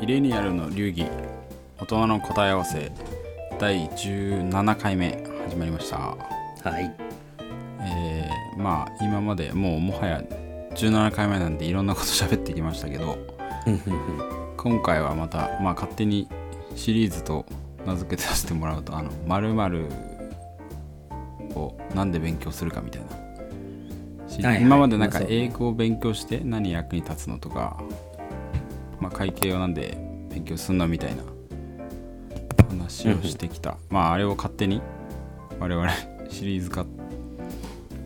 イレニアルの流儀大人の答え合わせ第17回目始まりました。はい。えー、まあ今までもうもはや17回目なんでいろんなこと喋ってきましたけど今回はまたまあ勝手にシリーズと名付けさせてもらうとあの〇〇をなんで勉強するかみたいな、はいはい。今までなんか英語を勉強して何役に立つのとか、まあ、会計をなんで勉強するのみたいな話をしてきた、まああれを勝手に我々シリーズ化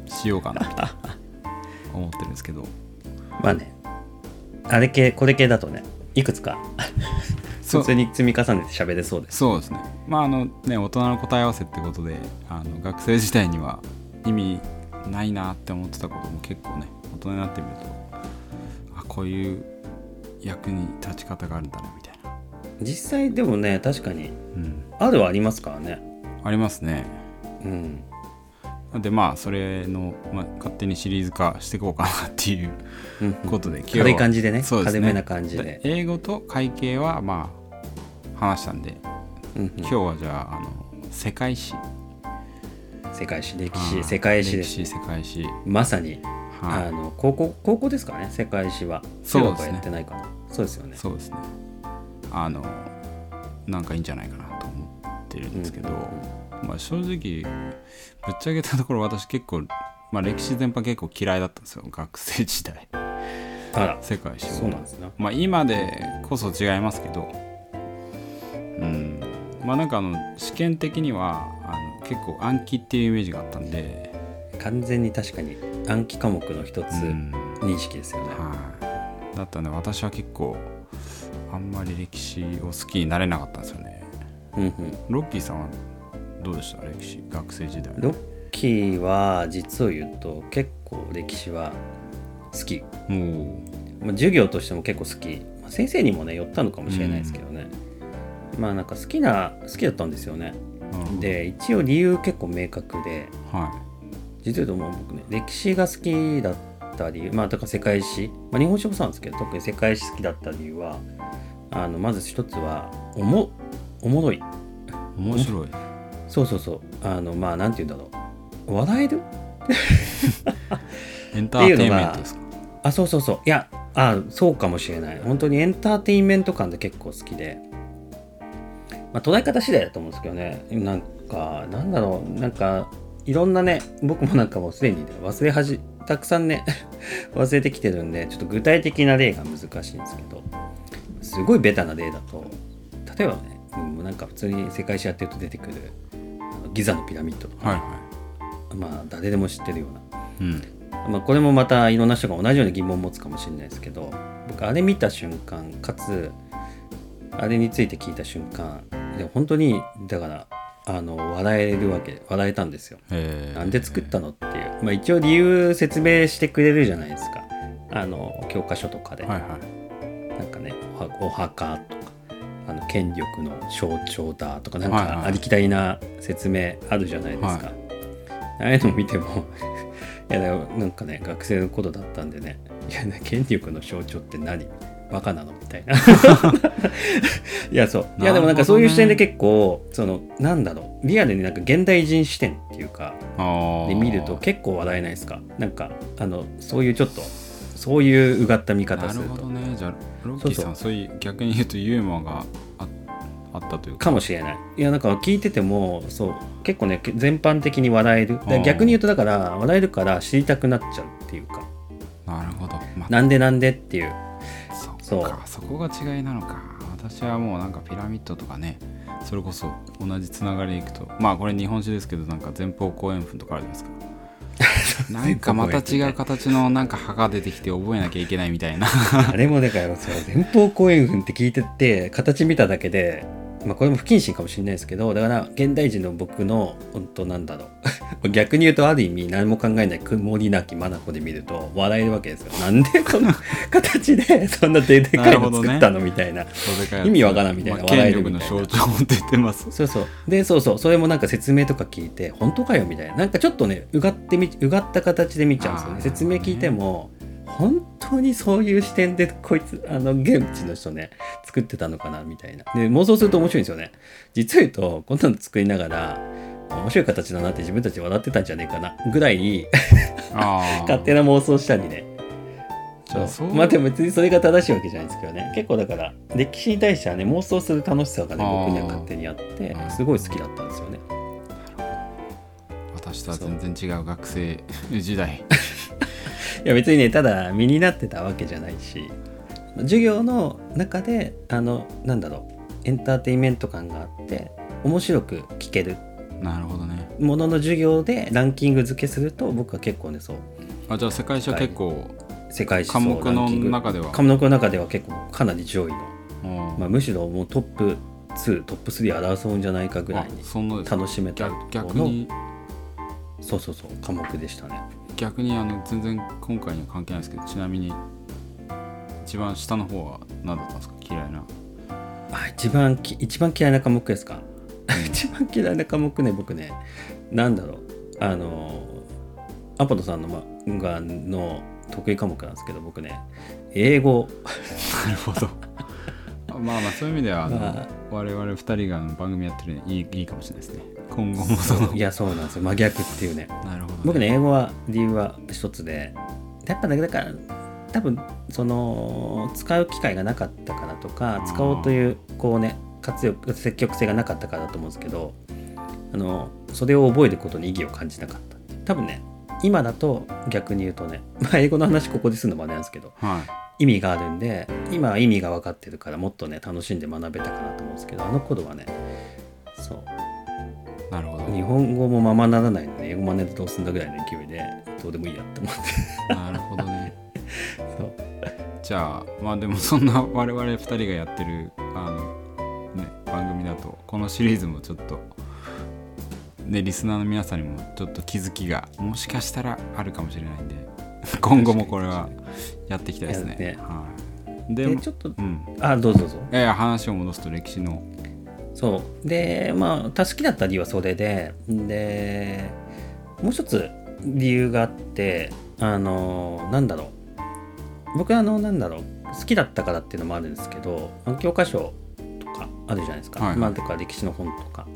しようかな。と 思ってるんですけど。まあね。あれ系これ系だとねいくつかそう。普通に積み重ねて喋れそうです。そうですね。まああのね大人の答え合わせってことであの学生時代には意味ないなって思ってたことも結構ね大人になってみるとあこういう役に立ち方があるんだなみたいな、実際でもね確かに。うん、あるはありますからね。ありますね。うん。なんでまあそれの、まあ、勝手にシリーズ化していこうかなっていううんことで、軽い感じでねそうですね。軽めな感じで。英語と会計はまあ話したんでうんうん。今日はじゃああの世界史。世界史歴史世界史です。歴史世界史。まさに。はい。あの高校高校ですかね世界史は。そうですね。やってないかなそうですよね。そうですね。あのなんかいいんじゃないかなと思ってるんですけど、まあ、正直ぶっちゃけたところ私結構、まあ、歴史全般結構嫌いだったんですよ。学生時代。世界史そうなんですね。まあ今でこそ違いますけど。うん。まあなんかあの試験的にはあの結構暗記っていうイメージがあったんで、完全に確かに暗記科目の一つうん。認識ですよね。はい、だったんで私は結構あんまり歴史を好きになれなかったんですよね。うんうん。ロッキーさんはどうでした？歴史学生時代。ロッキーは実を言うと結構歴史は好き、もまあ、授業としても結構好き、まあ先生にもね寄ったのかもしれないですけどね、まあなんか好きな好きだったんですよね。で一応理由結構明確で。は実を言うともう僕ね歴史が好きだった理由まあだから世界史、まあ、日本史もそうなんですけど特に世界史好きだった理由はあのまず一つはおもおもろい。い面白い。そうそうそう。あのまあなんて言うんだろう。笑える？エンターテインメントですか？あそうそうそう。いやあそうかもしれない。本当にエンターテインメント感で結構好きで、まあ、捉え方次第だと思うんですけどね。なんかなんだろう。なんかいろんなね僕もなんかもうすでにね、忘れはじたくさんね 忘れてきてるんでちょっと具体的な例が難しいんですけどすごいベタな例だと例えばねもうなんか普通に世界史やってると出てくるあのギザのピラミッドとか、はいはまあ誰でも知ってるような。いうん。まあ、これもまたいろんな人が同じような疑問を持つかもしれないですけど僕あれ見た瞬間かつあれについて聞いた瞬間で本当にだからあの笑えるわけ笑えたんですよ。えー。なんで作ったのっていう、まあ、一応理由説明してくれるじゃないですか。あの教科書とかで、はいはい。なんかねお墓とかあの権力の象徴だとかなんはいはい。かありきたりな説明あるじゃないですか、はい。ああいうの見ても いやなんかね学生のことだったんでね。いやね権力の象徴って何バカなのみたいな。いやそう。いやでもなんかそういう視点で結構そのなんだろう。リアルになんか現代人視点っていうかで見ると結構笑えないですか？なんかあのそういうちょっとそういううがった見方なるするとほどね。じゃあロッキーさんそういう逆に言うとユーモアがああったというか。かもしれない。いやなんか聞いててもそう。結構ね全般的に笑える。逆に言うとだから笑えるから知りたくなっちゃうっていうか。なるほど、まあ、なんでなんでっていうそっかそこが違いなのか。私はもうなんかピラミッドとかねそれこそ同じつながりでいくとまあこれ日本史ですけどなんか前方後円墳とかあるじゃないですか。なんかまた違う形のなんか歯が出てきて覚えなきゃいけないみたいな。あれもだからそう前方後円墳って聞いてて形見ただけでまあこれも不謹慎かもしれないですけどだから現代人の僕の本当なんだろう。逆に言うとある意味何も考えない曇りなき眼で見ると笑えるわけですよ。なんでこの形でそんなででかいの作ったのみたいな。意味わからんみたいなまあ笑えるみたいな。象徴って言ってます。そうそう。でそうそう。それもなんか説明とか聞いて本当かよみたいな。なんかちょっとねうがってみうがった形で見ちゃうんですよね。説明聞いても本当にそういう視点でこいつあの現地の人ね作ってたのかなみたいな。で妄想すると面白いんですよね。実を言うとこんなの作りながら面白い形だなって自分たち笑ってたんじゃねえかなぐらい勝手な妄想したりね。まあでも別にそれが正しいわけじゃないですけどね。結構だから歴史に対してはね妄想する楽しさがね僕には勝手にあってすごい好きだったんですよね。私とは全然違う学生時代。い や別にねただ身になってたわけじゃないし授業の中であのなんだろうエンターテインメント感があって面白く聞ける。なるほどね。ものの授業でランキング付けすると僕は結構ねそう。あじゃあ世界史は結構世界史科目の中では。科目の中では結構かなり上位の、まあ、むしろもうトップ2トップ3争うんじゃないかぐらいに楽しめた逆に？そうそうそう科目でしたね逆にあの全然今回には関係ないですけどちなみに一番下の方は何だったんですか？嫌いな。あ一番き一番嫌いな科目ですか、うん、一番嫌いな科目ね僕ね。なんだろう。あのアポトさんの漫画の得意科目なんですけど僕ね英語。なるほどまあまあそういう意味ではあの、まあ、我々2人が番組やってるいいいいかもしれないですね。今後もその。いやそうなんですよ。真逆っていうね。なるほど、ね、僕ね英語は理由は一つでやっぱだから多分その使う機会がなかったからとか使おうというこうね活用積極性がなかったからだと思うんですけどあのそれを覚えることに意義を感じなかった多分ね今だと逆に言うとね、まあ、英語の話ここでするのもあれなんですけど、はい、意味があるんで今は意味が分かってるからもっとね楽しんで学べたかなと思うんですけどあの頃はねそう。なるほど。日本語もままならないので英語真似でどうすんだぐらいの勢いでどうでもいいやって思って。なるほどね。そう。じゃあまあでもそんな我々2人がやってるあの、ね、番組だとこのシリーズもちょっとねリスナーの皆さんにもちょっと気づきがもしかしたらあるかもしれないんで今後もこれはやっていきたいですね。ねはい、でちょっと、うん、あどうぞどうぞ。いや話を戻すと歴史の。そう。でまあ好きだった理由はそれででもう一つ理由があってあのなんだろう。僕はあのなんだろう。好きだったからっていうのもあるんですけど教科書とかあるじゃないですか、はい、まあとか歴史の本とか。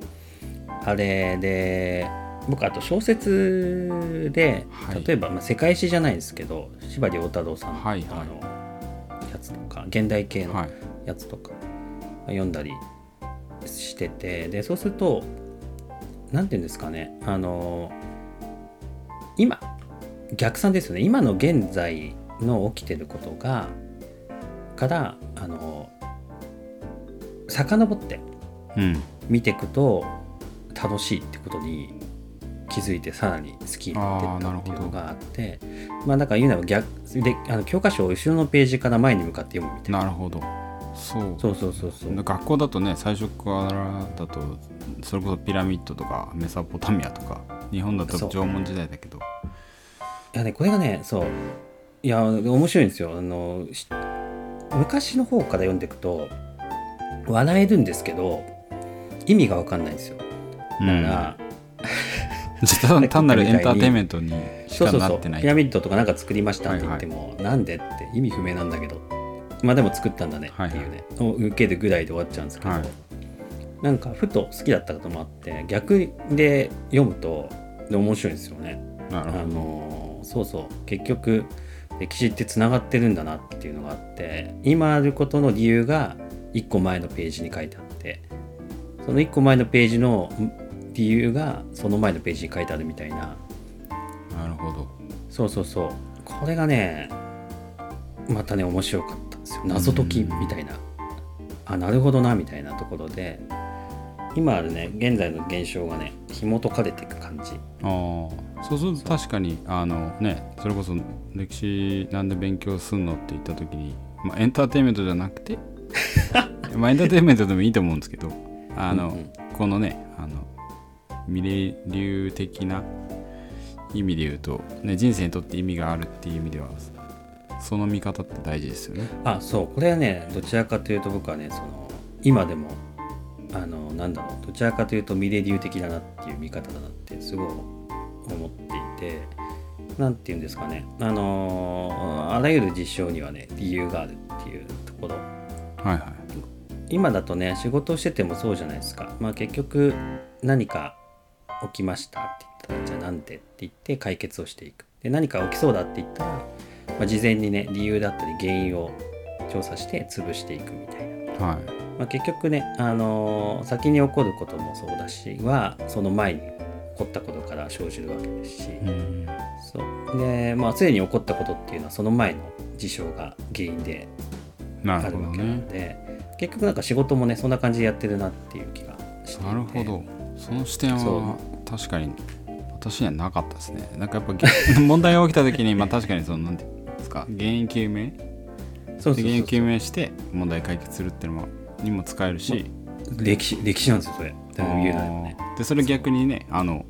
あれで僕あと小説で、はい、例えば、まあ、世界史じゃないですけど司馬太郎さんの,、はいはい、あのやつとか現代系のやつとか、読んだりしててでそうすると何て言うんですかねあの今逆算ですよね。今の現在の起きてることがからあの遡って見ていくと、楽しいってことに気づいてさらに好きになってったっていうのがあってまあだから言うなら逆であの教科書を後ろのページから前に向かって読むみたいな。なるほど。そう。そうそうそうそう。学校だとね最初からだとそれこそピラミッドとかメソポタミアとか日本だと縄文時代だけど。いやねこれがねそう。いや面白いんですよ。あの昔の方から読んでいくと笑えるんですけど意味が分かんないんですよ。だから、うん、単なるエンターテインメントにしかなってないピラミッドとかなんか作りましたって言っても、はいはい、なんでって意味不明なんだけど。まあでも作ったんだねっていうね、はいはい、受けるぐらいで終わっちゃうんですけど、はい、なんかふと好きだったこともあって逆で読むと面白いんですよね。あのそうそう。結局歴史ってつながってるんだなっていうのがあって今あることの理由が1個前のページに書いてあってその1個前のページの理由がその前のページに書いてあるみたいな。なるほど。そうそうそう。これがねまたね面白かったんですよ。謎解きみたいな。あなるほどなみたいなところで。今あるね現在の現象がね紐解かれていく感じ。ああ。そうすると確かにあのねそれこそ歴史なんで勉強すんのって言った時に、まあ、エンターテインメントじゃなくて まあエンターテインメントでもいいと思うんですけどあの、うんうん、このねあのミレ流的な意味で言うと、ね、人生にとって意味があるっていう意味ではその見方って大事ですよね。あそう。これはねどちらかというと僕はねその今でもあのなんだろうどちらかというとミレ流的だなっていう見方だなってすごい思っていてなんて言うんですかね。あのーあらゆる事象にはね理由があるっていうところ。はいはい。今だとね仕事をしててもそうじゃないですか。まあ結局何か起きましたって言ったらじゃあなんでって言って解決をしていく。で何か起きそうだって言ったら、まあ、事前にね理由だったり原因を調査して潰していくみたいな、はい。まあ、結局ね、あのー先に起こることもそうだしはその前に起こったことから生じるわけですし、うん。そう。でまあすでに起こったことっていうのはその前の事象が原因であるわけなんねで、結局なんか仕事もねそんな感じでやってるなっていう気がしていて。なるほどその視点そは確かに私にはなかったですね。なんかやっぱげ 問題が起きた時にまあ確かにそのなんていうんですか原因究明？そうそうそうで原因究明して問題解決するっていうのもにも使えるし、歴史歴史なんですよそれ。ね。でそれ逆にねあの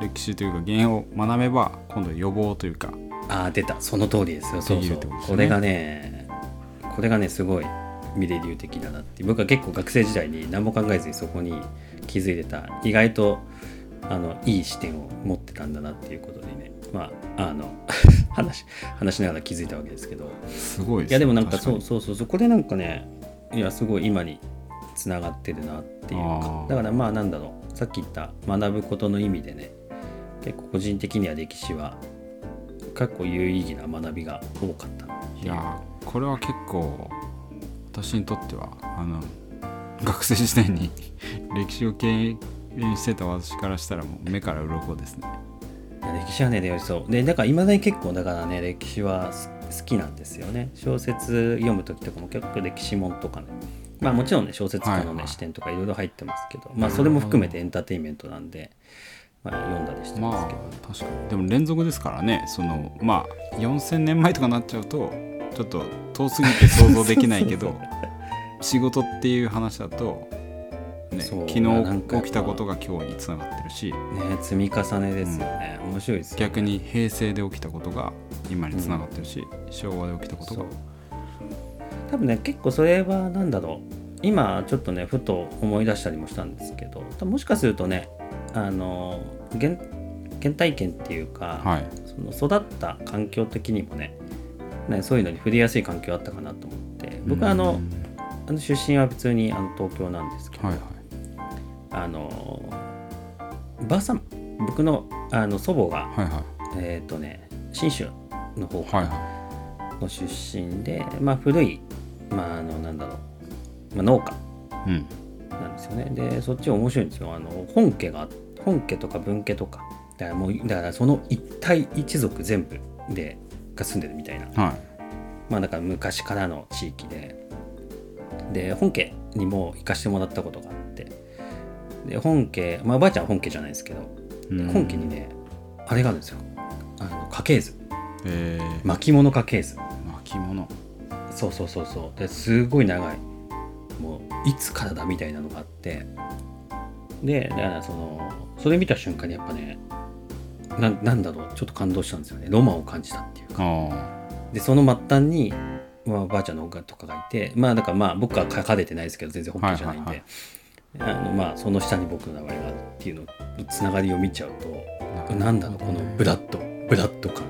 歴史というか原因を学べば今度予防というか。ああ出た。その通りですよ。そうそう。ね。これがねこれがねすごいミレ流的だなって僕は結構学生時代に何も考えずにそこに気づいてた意外とあのいい視点を持ってたんだなっていうことにねまああの話話しながら気づいたわけですけどすごいですいやでもなんかそうそうそうそこでなんかねいやすごい今につながってるなっていうかだからまあなんだろうさっき言った学ぶことの意味でね結構個人的には歴史は結構有意義な学びが多かったいやこれは結構私にとってはあの学生時代に 歴史を経験してた私からしたらもう目から鱗ですね。歴史はねでそう。でだからいまだに結構だからね歴史はす好きなんですよね。小説読む時とかも結構歴史もんとかね。まあもちろんね小説家のね、はいはい。視点とかいろいろ入ってますけどまあそれも含めてエンターテインメントなんで、まあ、読んだりしてまますあけど。ね、確かに。でも連続ですからねそのまあ4000年前とかなっちゃうとちょっと遠すぎて想像できないけど仕事っていう話だと、ね、昨日起きたことが今日につながってるしね積み重ねですよね、面白いですよ、ね、逆に平成で起きたことが今につながってるし、昭和で起きたことが。多分ね結構それは何だろう。今ちょっとねふと思い出したりもしたんですけどもしかするとねあの原原体験っていうか、はい。その育った環境的にもねねそういうのに触れやすい環境あったかなと思って。僕はあのうんあの出身は普通にあの東京なんですけど、はいはい。あのばあさん僕のあの祖母がはいはい。えっ、とね信州の方はいはの出身で、まあ、古い、まあ、あのなんだろう、まあ、農家いうん。なんですよね。でそっち面白いんですよ。あの本家が本家とか分家とか。だからもうだからその一体一族全部でが住んでるみたいな。はい。まあだから昔からの地域で。で本家にも行かしてもらったことがあって。で本家まあおばあちゃんは本家じゃないですけど。うん。本家にねあれがあるんですよ。あの家系図。え。ー、巻物家系図。巻物。そうそうそうそう。ですごい長い。もういつからだみたいなのがあって。でだからそのそれ見た瞬間にやっぱねななんだろう？ちょっと感動したんですよね。ロマンを感じたっていうか。あでその末端に、まあ、おばあちゃんのがとかがいてまあだからまあ僕は書かれてないですけど全然本気じゃないんで、はいあのまあその下に僕の名前があるっていうのつながりを見ちゃうとあなんだろうこのブラッドブラッド感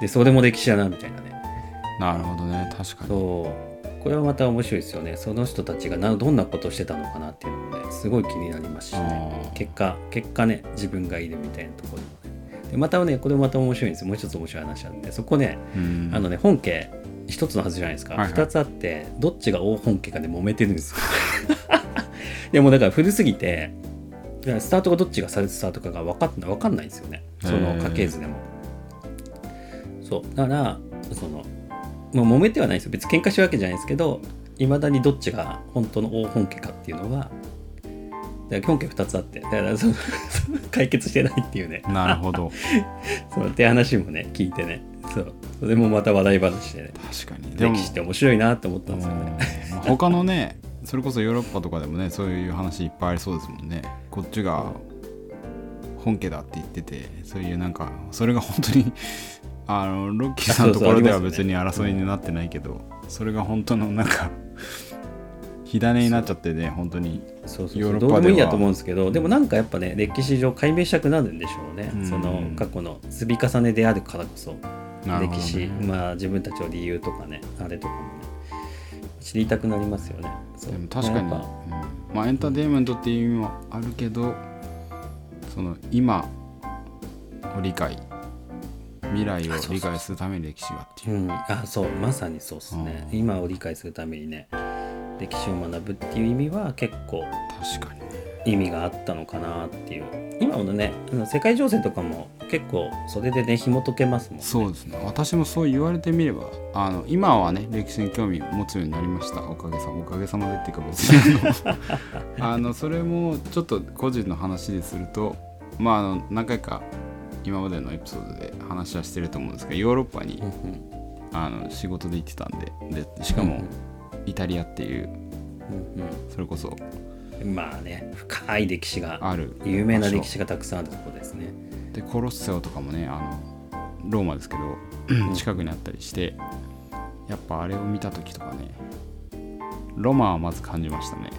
でそれも歴史だなみたいなね。なるほどね。確かに。そう。これはまた面白いですよね。その人たちがなどんなことをしてたのかなっていうのもねすごい気になりますしね。結果結果ね自分がいるみたいなところもねでまたねこれまた面白いんですよ。もう一つ面白い話なんでそこねうん。あのね本家一つのはずじゃないですか、はいはい。二つあってどっちが大本家かで揉めてるんですよ。でもだから古すぎてスタートがどっちがサルスタートかが分かんない分かんないんですよね。その家系図でも。そう。だからそのもう揉めてはないんですよ。別に喧嘩してるわけじゃないですけどいまだにどっちが本当の大本家かっていうのがだから本家2つあってだからその解決してないっていうね。なるほど。そうって話もね聞いてね。そう。それもまた話題話でね。確かに。歴史って面白いなって思ったんですよね。うん。まあ他のねそれこそヨーロッパとかでもねそういう話いっぱいありそうですもんね。こっちが本家だって言っててそういうなんかそれが本当に あのロッキーさんのところでは別に争いになってないけどそれが本当のなんか火種になっちゃってね本当にそうそうヨーそうロッパでは。いどうでもいやと思うんですけどでもなんかやっぱね歴史上解明したくなるんでしょうね、うん。その過去の積み重ねであるからこそ。ね。歴史、まあ自分たちの理由とかねあれとかもね。知りたくなりますよね。でも確かに、うん。まあエンターテインメントっていう意味もあるけどその今を理解未来を理解するために歴史がっていう。ぱうん、あそう。まさにそうですね。うん。今を理解するためにね歴史を学ぶっていう意味は結構確かにね。意味があったのかなっていう。今のね世界情勢とかも結構それでね紐解けますもんね。そうですね。私もそう言われてみればあの今はね歴史に興味持つようになりました。おかげさまおかげさまでっていうか別にあの それもちょっと個人の話でするとまああの何回か今までのエピソードで話はしてると思うんですがヨーロッパにうんあの仕事で行ってたんででしかもイタリアっていううん。それこそ。うんまあね深い歴史がある。有名な歴史がたくさんあるところですね。でコロッセオとかもねあのローマですけど近くにあったりしてやっぱあれを見た時とかねロマンはまず感じましたね。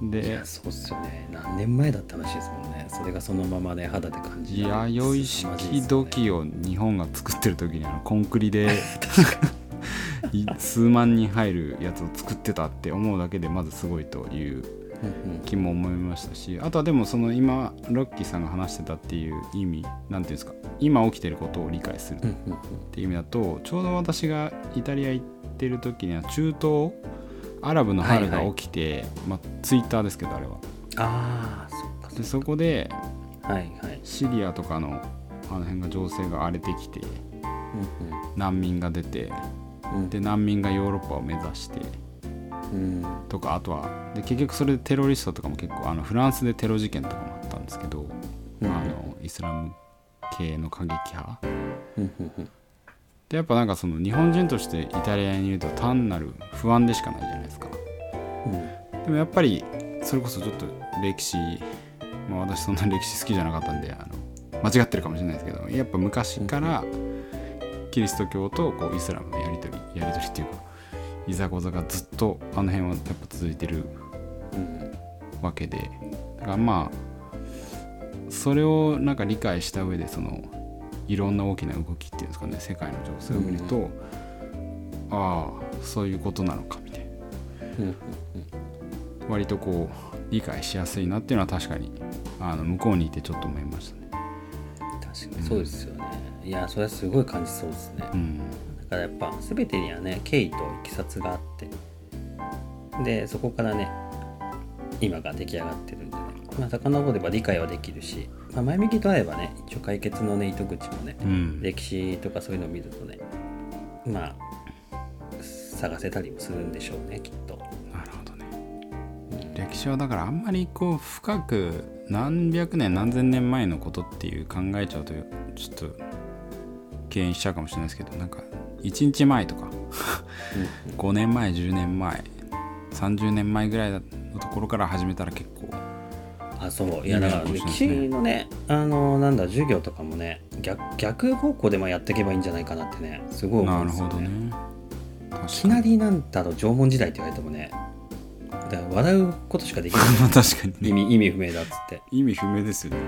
いでやそうっすよね。何年前だった話ですもんね。それがそのままね肌で感じる。弥生式土器を日本が作ってる時にあのコンクリでい 数万人入るやつを作ってたって思うだけでまずすごいという気も思いましたしあとはでもその今ロッキーさんが話してたっていう意味なんていうんですか今起きてることを理解するっていう意味だとちょうど私がイタリア行ってる時には中東アラブの春が起きて、まあ、ツイッターですけどあれは。ああそっかでそこではいはい。シリアとかのあの辺が情勢が荒れてきて難民が出てで難民がヨーロッパを目指してうん。とかあとはで結局それでテロリストとかも結構あのフランスでテロ事件とかもあったんですけど、うん。あのイスラム系の過激派。でやっぱなんかその日本人としてイタリアにいると単なる不安でしかないじゃないですか。うん。でもやっぱりそれこそちょっと歴史まあ私そんな歴史好きじゃなかったんであの間違ってるかもしれないですけどやっぱ昔からキリスト教とこうイスラムのやり取りやり取りっていうかいざこざがずっとあの辺はやっぱ続いてるうん。わけで。だからまあそれをなんか理解した上でそのいろんな大きな動きっていうんですかね世界の情勢を見ると、ああそういうことなのかみたいな。うん。割とこう理解しやすいなっていうのは確かにあの向こうにいてちょっと思いましたね。確かにそうですよね、いやそれはすごい感じそうですね、うん、だからやっぱ全てにはね経緯といきさつがあってでそこからね今が出来上がってるんでねまあ遡れば理解はできるし、まあ、前向きとあればね一応解決のね糸口もねうん、歴史とかそういうのを見るとねまあ探せたりもするんでしょうねきっと。なるほどね。歴史はだからあんまりこう深く何百年何千年前のことっていう考えちゃうとちょっと敬遠しちゃうかもしれないですけどなんか1日前とか5年前10年前30年前ぐらいのところから始めたら結構あそう。いやだから歴史のねあのなんだ授業とかもね逆逆方向でもやっていけばいいんじゃないかなってねすごい思なるうんですよね。ほどね。い確きなりなんだろう縄文時代って言われてもね笑うことしかできない。まあ確かにね。意味意味不明だっつって。意味不明ですよね。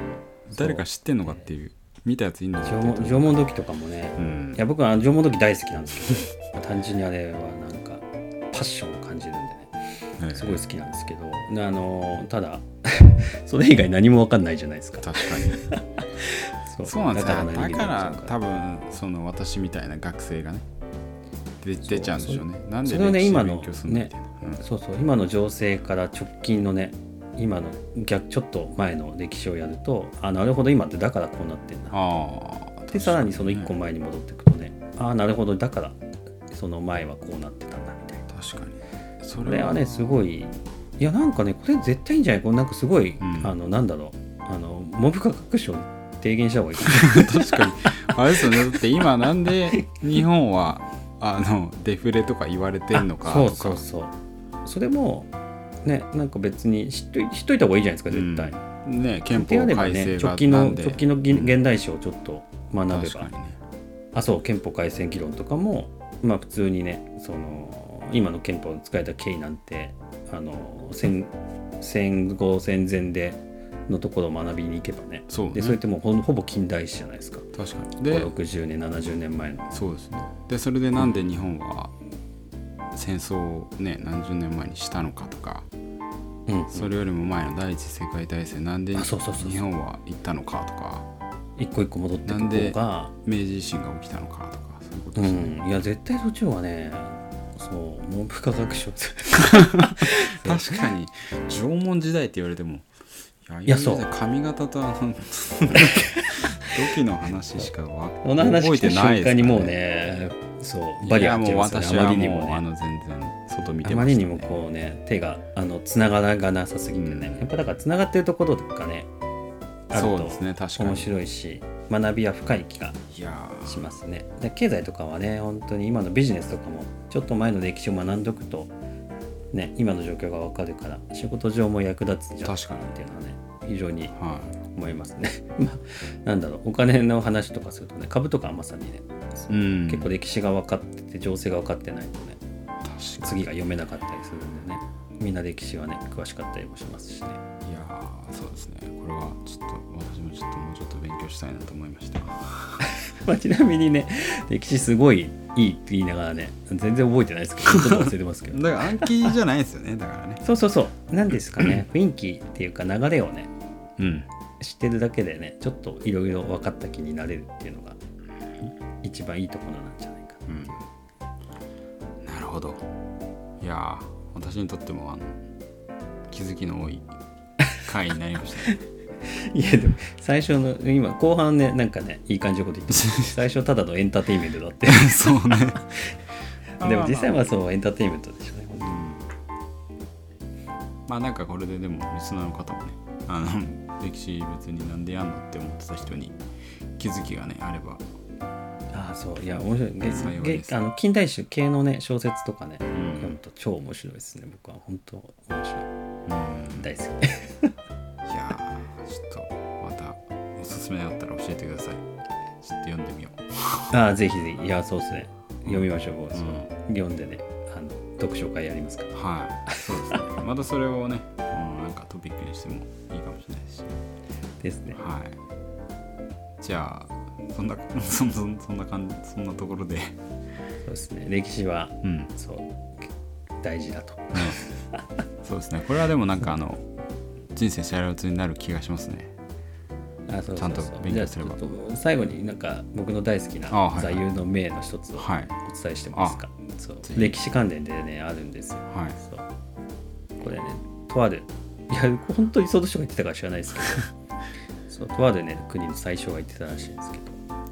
誰か知ってんのかっていう見たやついんの？か縄文縄文土器とかもね。うん。いや僕は縄文土器大好きなんですけど。単純にあれはなんかパッションを感じるんでね。ええすごい好きなんですけど。であのただ それ以外何も分かんないじゃないですか。確かに。そそうなんですよ。だから多分その私みたいな学生がね出出ちゃうんでしょうね。なんでそれをね今の勉強するのみたいな、うん。そうそう今の情勢から直近のね今の逆ちょっと前の歴史をやるとあなるほど今ってだからこうなってんだ。ああでさらにその1個前に戻っていくとねああなるほどだからその前はこうなってたんだみたいな。確かに。そこれはねすごいいやなんかねこれ絶対いいんじゃないこれなんかすごい、うん。あのなんだろうあの文部科学省に提言した方がいい確かにあれですよねだって今なんで日本はあのデフレとか言われてんのかそうそうそうそれもねなんか別に知っとい知っといた方がいいじゃないですか絶対、ね憲であ法ればね改正が直近の直近の現現代史をちょっと学べば。確かにねあそう憲法改正議論とかもまあ普通にねその今の憲法を使えた経緯なんてあの戦戦後戦前でのところを学びに行けばね。そうね。でそれってもうほんほぼ近代史じゃないですか。確かに。で60年70年前の。そうですね。でそれでなんで日本は戦争をね何十年前にしたのかとかうん。それよりも前の第一次世界大戦なんであそうそうそうそう。日本は行ったのかとか一個一個戻っていく方が明治維新が起きたのかとかそういうことうですね、ん。いや絶対そっちの方がねそう文部科学省 確かに縄文時代って言われてもいいやそう。髪型とあの 土器の話しか 覚えてないですから瞬間にもうねそう。バリア張っちゃいますよね。あまりにもね。あの全然外見てあまね、まりにもこうね手があのつながらがなさすぎてね、うん。やっぱだからつながってるところとかねあるとそうですね確かに。面白いし学びは深い気がしますね。で経済とかはね本当に今のビジネスとかもちょっと前の歴史を学んどくとね今の状況がわかるから仕事上も役立つんじゃないかなっていうのはね非常には思いますね。まあなんだろうお金の話とかするとね株とかはまさにね、い、うん、結構歴史が分かってて情勢が分かってないとね次が読めなかったりするんでねみんな歴史はね詳しかったりもしますしねいやーそうですね。これはちょっと私もちょっともうちょっと勉強したいなと思いました。まあ、ちなみにね歴史すごいいいって言いながらね全然覚えてないですけど ちょっと忘れてますけど。だから暗記じゃないですよねだからね。そうそうそう。なんですかね雰囲気っていうか流れをねうん知ってるだけでねちょっといろいろ分かった気になれるっていうのが一番いいところなんじゃないかうん。なるほど。いやー私にとってもあの気づきの多い回になりましたね。いやでも最初の今後半ねなんかねいい感じのこと言って 最初ただのエンターテインメントだって。そうね。でも実際はそうエンターテインメントでしょうね。うん。まあなんかこれででもリスナーの方もねあの歴史別になんでやんのって思ってた人に気づきがねあれば。ああそう。いや面白い。げげあの近代史系のね小説とかね、ん。読むと超面白いですね。僕は本当面白い。うん。大好き。いやーちょっとまたおすすめだったら教えてください。ちょっと読んでみよう。ああぜひぜひ。いやそうですね。読みましょう、そうう読んでね。あの読書会やりますから。はい。そうですね。またそれをね、うん、なんかトピックにしてもいいしですね。はい。じゃあそんなそんそんそんな感じそんなところで。そうですね。歴史はうん。そう大事だと。そうですね。これはでもなんかあの人生シャレオツになる気がしますね。あそうちゃんと勉強すれば。最後になんか僕の大好きな座右の銘の一つをおはい。伝えしてもいいですか、そう。歴史関連でねあるんですよ。はい。そう。これねとあるいや本当にその人が言ってたか知らないですけど。そうとあるね国の最初が言ってたらしいんですけど。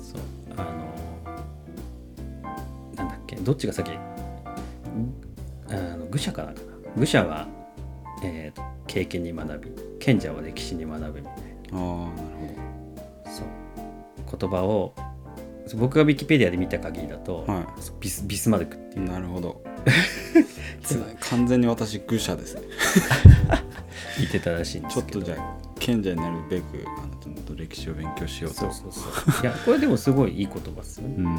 そうあのなんだっけどっちが先？あの愚者かな？んかな愚者は、えーと経験に学び賢者は歴史に学ぶみたいああなるほなそう。言葉を僕がウィキペディアで見た限りだと、どはそうビスビスマルクっていいう。なるほど。完全に私愚者ですね 言ってたらしいんですけど。ちょっとじゃあ賢者になるべくあのちょっと歴史を勉強しようと。そうそうそう。いやこれでもすごいいい言葉ですよね、うん。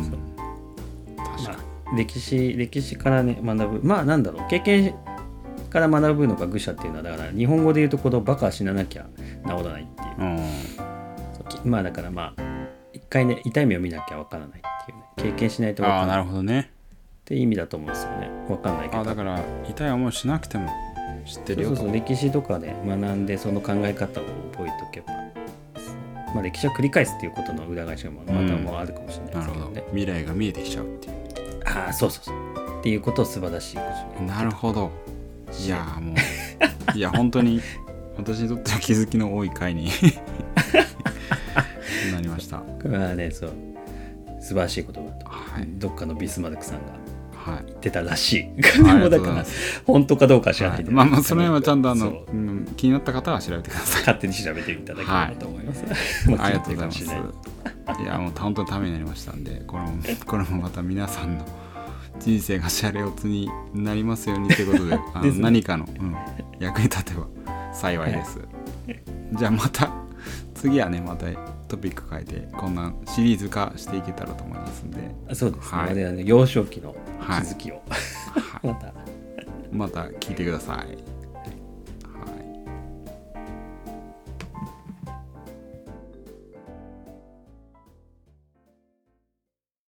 確かまあ、歴史歴史からね学ぶ。まあなんだろう。経験から学ぶのが愚者っていうのはだから日本語で言うとこのバカは死ななきゃ治らないっていう,、うきまあだからまあ一回ね痛い目を見なきゃわからないっていうね。経験しないとからない。っるほどね。ていう意味だと思うんですよね。わかんないけど。あだから痛い思いしなくても知ってるよ。とそうそうそう歴史とかで学んでその考え方を覚えておけば。まあ歴史を繰り返すっていうことの裏返しがまたもうあるかもしれないですけどね、未来が見えてきちゃうっていう。ああそうそうそう。っていうことを素晴らしいことになるほど。いやーもう。いや本当に私にとっては気づきの多い回に。なりました。これはねそう。素晴らしい言葉と、はい。どっかのビスマルクさんがはい言ってたらしい。ありがもうだから本当かどうかは知らなはい。いけど、まあまあその辺はちゃんとあのそう、うん気になった方は調べてください。勝手に調べていただければと思います、ありがとうございます。い。いやもう本当にためになりましたんでこれもこれもまた皆さんの人生がシャレオツになりますようにということで あの何かの、うん役に立てば幸いです、じゃあまた次はねまたトピック変えてこんなシリーズ化していけたらと思いますんで、そうですね、はい。我々の幼少期の気はい。づきを、はい。また。また聞いてください